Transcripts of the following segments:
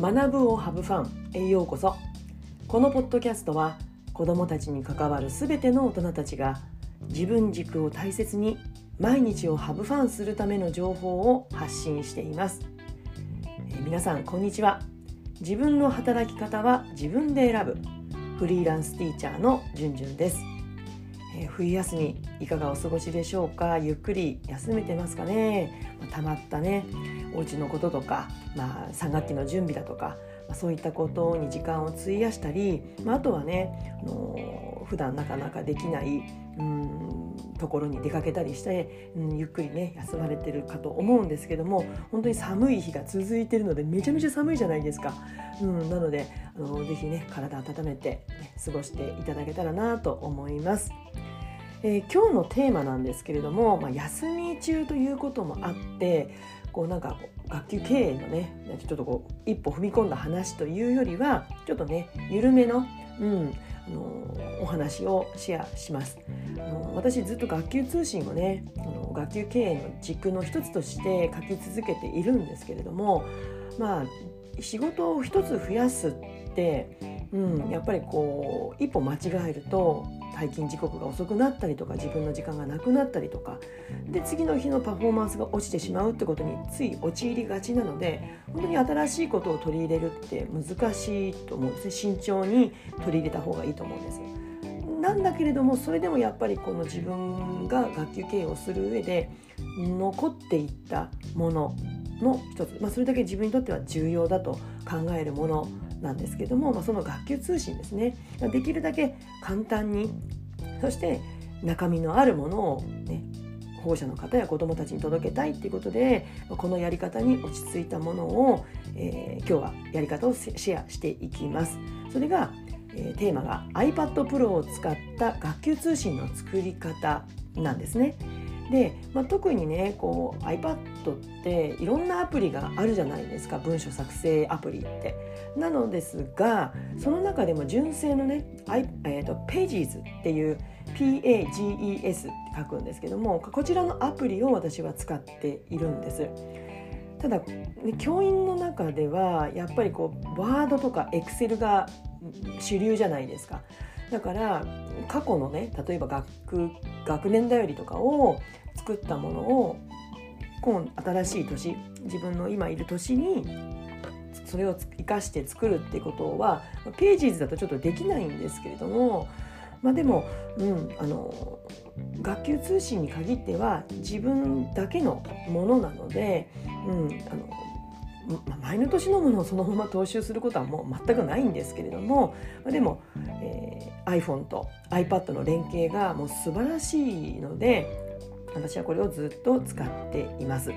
学ぶをハブファンへようこそ。このポッドキャストは子どもたちに関わるすべての大人たちが自分軸を大切に毎日をハブファンするための情報を発信しています。えー皆さんこんにちは。自分の働き方は自分で選ぶ。フリーランスティーチャーのじゅんじゅんです。えー冬休みいかがお過ごしでしょうか？ゆっくり休めてますかね？まあたまったね。お家のこととか、まあ、3学期の準備だとか、まあ、そういったことに時間を費やしたり、まあ、あとはね、あのー普段なかなかできないうんところに出かけたりして、うん、ゆっくりね休まれてるかと思うんですけども本当に寒い日が続いてるのでめちゃめちゃ寒いじゃないですか。うん、なので、あのぜひね体温めて、ね、過ごしていただけたらなと思います。えー今日のテーマなんですけれども、まあ、休み中ということもあってこうなんか学級経営のねちょっとこう一歩踏み込んだ話というよりはちょっとね緩めの、うんあのお話をシェアします。あの私ずっと学級通信をねあの学級経営の軸の一つとして書き続けているんですけれどもまあ仕事を一つ増やすって、うん、やっぱりこう一歩間違えると退勤時刻が遅くなったりとか自分の時間がなくなったりとか。で次の日のパフォーマンスが落ちてしまうってことについ陥りがちなので本当に新しいことを取り入れるって難しいと思うんですね。慎重に取り入れた方がいいと思うんです。なんだけれどもそれでもやっぱりこの自分が学級経営をする上で残っていったものの一つ、まあ、それだけ自分にとっては重要だと考えるものなんですけども、まあ、その学級通信ですねできるだけ簡単にそして中身のあるものを、ね、保護者の方や子どもたちに届けたいっていうことでこのやり方に落ち着いたものを、えー今日はやり方をシェアしていきます。それが、えーテーマが iPad Pro を使った学級通信の作り方なんですね。で、まあ、特にねこう iPad っていろんなアプリがあるじゃないですか文書作成アプリって。なのですがその中でも純正のね、えー、と Pages っていう PAGES って書くんですけどもこちらのアプリを私は使っているんです。ただ、ね、教員の中ではやっぱりこうワードとかエクセルが主流じゃないですか。だから過去のね例えば学学年だよりとかを作ったものを今新しい年自分の今いる年にそれを生かして作るってことはページーズだとちょっとできないんですけれどもまあでも、うん、あの学級通信に限っては自分だけのものなので、うん、あの前の年のものをそのまま踏襲することはもう全くないんですけれどもでも、えー iPhone と iPad の連携がもう素晴らしいので私はこれをずっと使っています。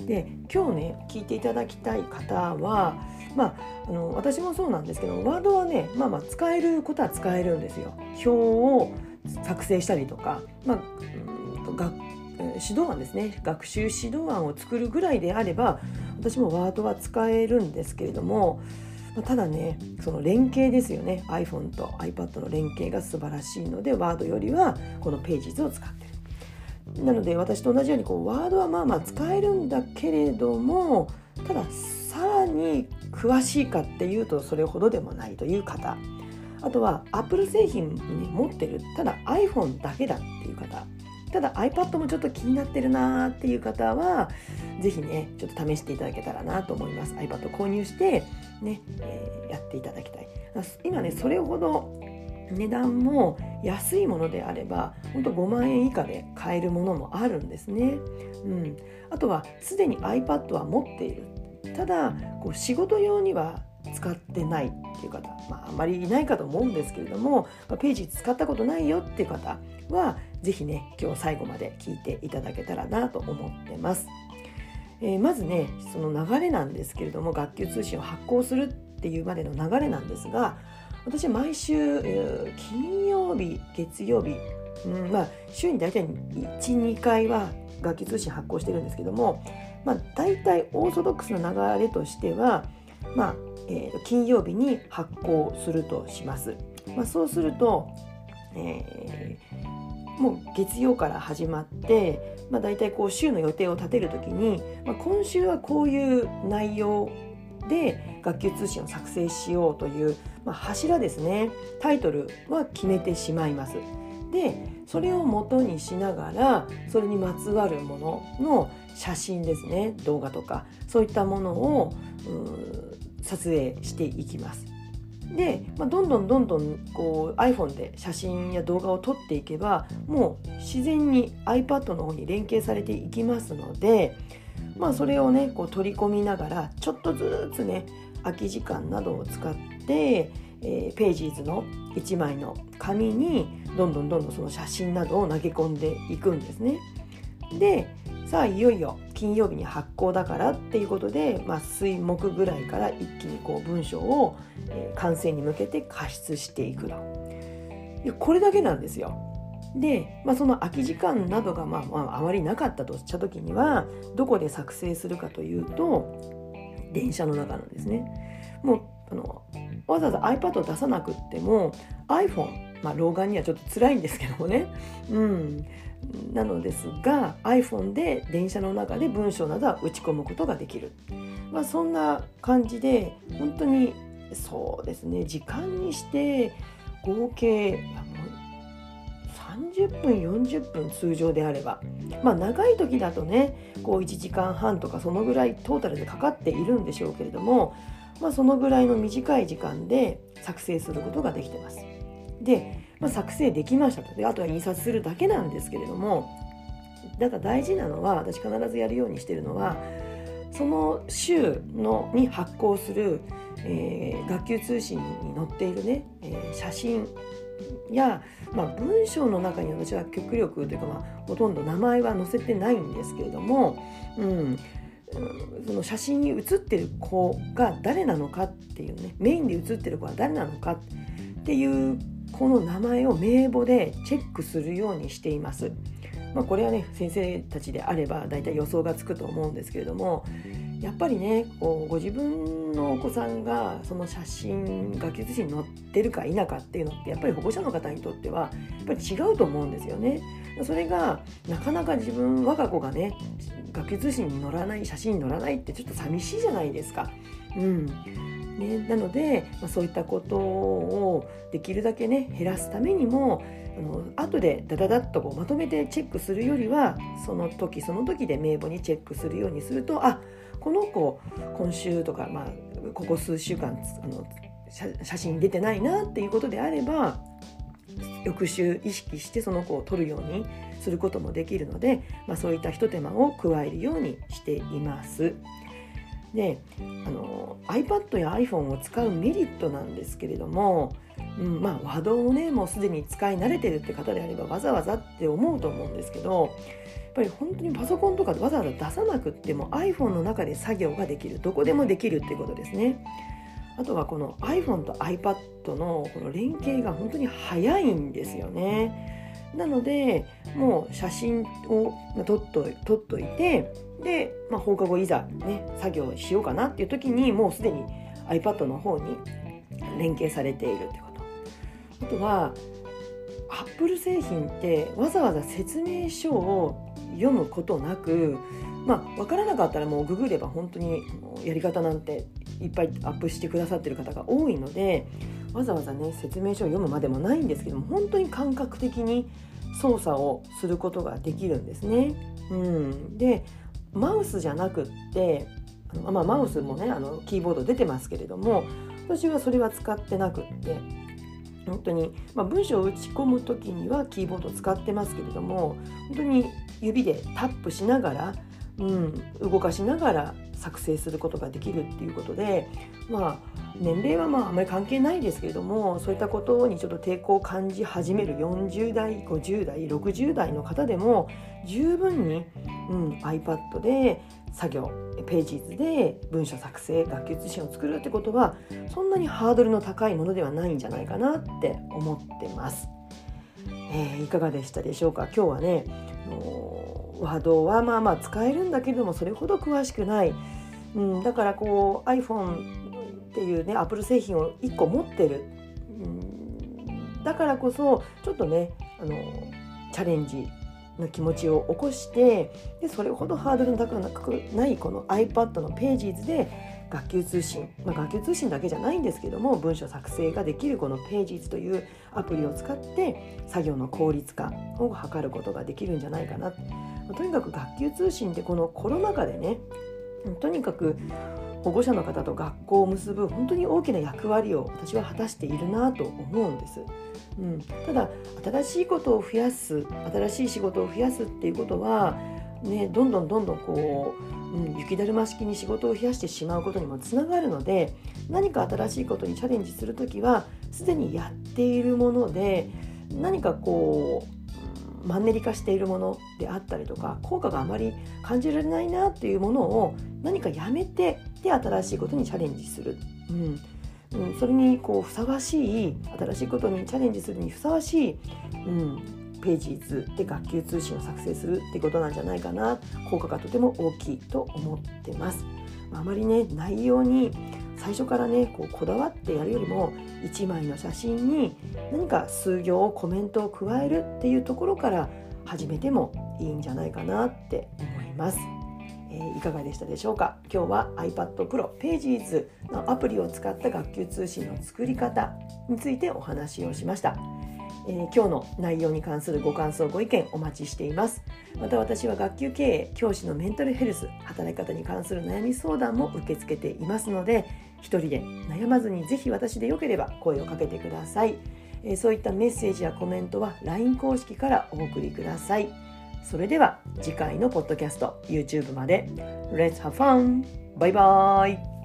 で今日ね聞いていただきたい方は、まあ、あの私もそうなんですけどワードはね、まあ、まあ使えることは使えるんですよ。表を作成したりとか、まあ、学指導案ですね。学習指導案を作るぐらいであれば私もワードは使えるんですけれどもただねその連携ですよね。iPhone と iPad の連携が素晴らしいのでワードよりはこのページ図を使ってる。なので私と同じようにこうワードはまあまあ使えるんだけれどもたださらに詳しいかっていうとそれほどでもないという方。あとは Apple 製品、ね、持ってるただ iPhone だけだっていう方。ただ iPad もちょっと気になってるなーっていう方はぜひねちょっと試していただけたらなと思います。iPad 購入してね、えーやっていただきたい。今ねそれほど値段も安いものであれば本当5万円以下で買えるものもあるんですね。うん、あとはすでに iPad は持っている。ただこう仕事用には使ってないっていう方、まあ、あんまりいないかと思うんですけれども、ページ使ったことないよっていう方は是非ね今日最後まで聞いていただけたらなと思ってます。えーまずねその流れなんですけれども学級通信を発行するっていうまでの流れなんですが私は毎週、金曜日月曜日、うんまあ、週に大体12回は学級通信発行してるんですけども、まあ、大体オーソドックスな流れとしては、まあえー金曜日に発行するとします。まあ、そうすると、えーもう月曜から始まって、まあ、大体こう週の予定を立てるときに、まあ、今週はこういう内容で学級通信を作成しようという、まあ、柱ですねタイトルは決めてしまいます。でそれを元にしながらそれにまつわるものの写真ですね動画とかそういったものを撮影していきます。で、まあ、どんどんどんどんこう iPhone で写真や動画を撮っていけばもう自然に iPad の方に連携されていきますので、まあ、それをねこう取り込みながらちょっとずつね空き時間などを使って、えー、ページーズの1枚の紙にどんどんどんどんその写真などを投げ込んでいくんですね。でさあいよいよ金曜日に発行だからっていうことで、まあ、水木ぐらいから一気にこう文章を、えー、完成に向けて加筆していくといやこれだけなんですよ。で、まあ、その空き時間などがまあ、まあ、あまりなかったとした時にはどこで作成するかというと電車の中なんですね。もうあのわざわざ iPad を出さなくっても iPhone まあ老眼にはちょっと辛いんですけどもね、うん、なのですが iPhone で電車の中で文章などは打ち込むことができる、まあ、そんな感じで本当にそうですね時間にして合計30分40分通常であればまあ長い時だとねこう1時間半とかそのぐらいトータルでかかっているんでしょうけれども、まあ、そのぐらいの短い時間で作成することができてます。でまあ、作成できましたと。であとは印刷するだけなんですけれどもだから大事なのは私必ずやるようにしてるのはその週のに発行する、えー、学級通信に載っているね、えー、写真や、まあ、文章の中に私は極力というか、まあ、ほとんど名前は載せてないんですけれども、うん、その写真に写ってる子が誰なのかっていうねメインで写ってる子は誰なのかっていうこの名前を名簿でチェックするようにしています。まあ、これはね先生たちであれば大体予想がつくと思うんですけれどもやっぱりねこうご自分のお子さんがその写真学級通信に載ってるか否かっていうのってやっぱり保護者の方にとってはやっぱり違うと思うんですよね。それがなかなか自分我が子がね学級通信に載らない写真に載らないってちょっと寂しいじゃないですか。うんね、なので、まあ、そういったことをできるだけね減らすためにもあの後でダダダッとこうまとめてチェックするよりはその時その時で名簿にチェックするようにするとあこの子今週とか、まあ、ここ数週間あの写真出てないなっていうことであれば翌週意識してその子を撮るようにすることもできるので、まあ、そういったひと手間を加えるようにしています。であの iPad や iPhone を使うメリットなんですけれども、うんまあ、和道をねもうすでに使い慣れてるって方であればわざわざって思うと思うんですけどやっぱり本当にパソコンとかでわざわざ出さなくっても iPhone の中で作業ができるどこでもできるっていうことですね。あとはこの iPhone と iPad のこの連携が本当に早いんですよね。なのでもう写真を撮っと撮っといてで、まあ、放課後いざね作業しようかなっていう時にもうすでに iPad の方に連携されているってことあとはアップル製品ってわざわざ説明書を読むことなくまあ分からなかったらもうググれば本当にやり方なんていっぱいアップしてくださってる方が多いのでわざわざね説明書を読むまでもないんですけども本当に感覚的に操作をすることができるんですね。うん、でマウスじゃなくってあ、まあ、マウスもねあのキーボード出てますけれども私はそれは使ってなくって本当に、まあ、文章を打ち込む時にはキーボードを使ってますけれども本当に指でタップしながら、うん、動かしながら作成することができるっていうことでまあ年齢はまああまり関係ないですけれどもそういったことにちょっと抵抗を感じ始める40代50代60代の方でも十分に、うん、iPad で作業ページ図で文章作成学級通信を作るってことはそんなにハードルの高いものではないんじゃないかなって思ってます。えー、いかがでしたでしょうか？今日はねワードはまあまあ使えるんだけれどもそれほど詳しくない、うん、だからこう iPhone っていうねアップル製品を1個持ってる、うん、だからこそちょっとねあのチャレンジの気持ちを起こしてでそれほどハードルの高くないこの iPad のページーズで学級通信、まあ、学級通信だけじゃないんですけども文章作成ができるこのページズというアプリを使って作業の効率化を図ることができるんじゃないかな。とにかく学級通信ってこのコロナ禍でねとにかく保護者の方と学校を結ぶ本当に大きな役割を私は果たしているなと思うんです。うん、ただ新しいことを増やす新しい仕事を増やすっていうことは、ね、どんどんどんどんこう、うん、雪だるま式に仕事を増やしてしまうことにもつながるので何か新しいことにチャレンジする時はすでにやっているもので何かこうマンネリ化しているものであったりとか効果があまり感じられないなっていうものを何かやめてで新しいことにチャレンジする、うん。うん、それにこうふさわしい新しいことにチャレンジするにふさわしい、うん、ページ図で学級通信を作成するってことなんじゃないかな。効果がとても大きいと思ってます。あまりね内容に最初からねこうこだわってやるよりも1枚の写真に何か数行コメントを加えるっていうところから始めてもいいんじゃないかなって思います。えー、いかがでしたでしょうか？今日は iPad Pro Pages のアプリを使った学級通信の作り方についてお話をしました。えー、今日の内容に関するご感想ご意見お待ちしていますまた私は学級経営教師のメンタルヘルス働き方に関する悩み相談も受け付けていますので一人で悩まずにぜひ私でよければ声をかけてください、え、そういったメッセージやコメントは LINE 公式からお送りください。それでは次回のポッドキャスト YouTube まで。Let's have fun! バイバイ